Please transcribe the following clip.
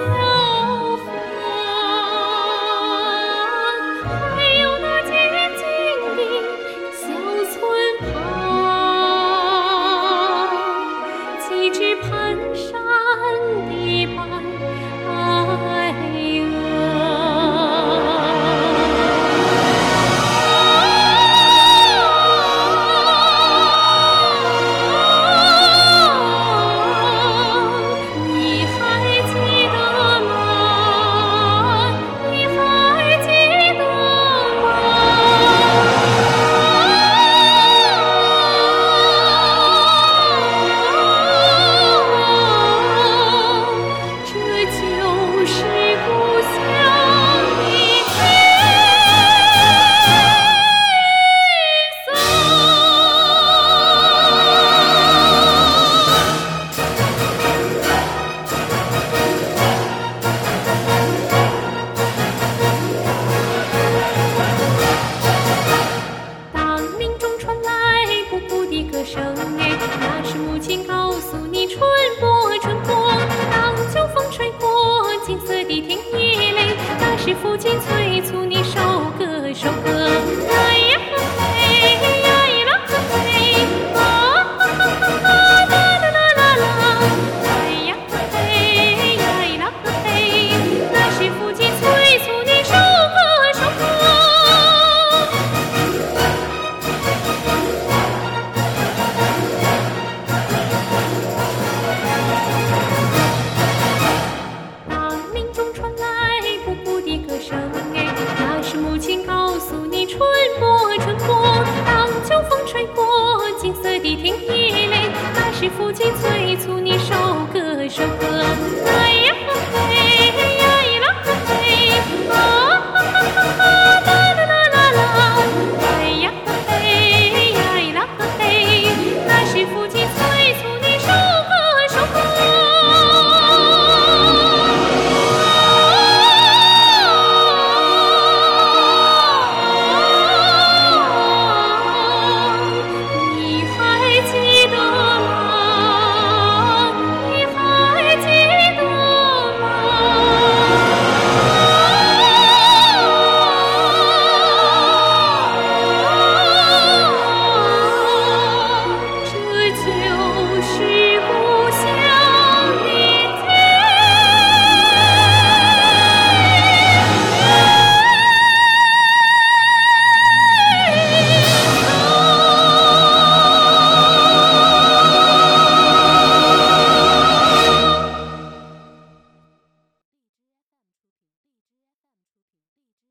tell 抚今思。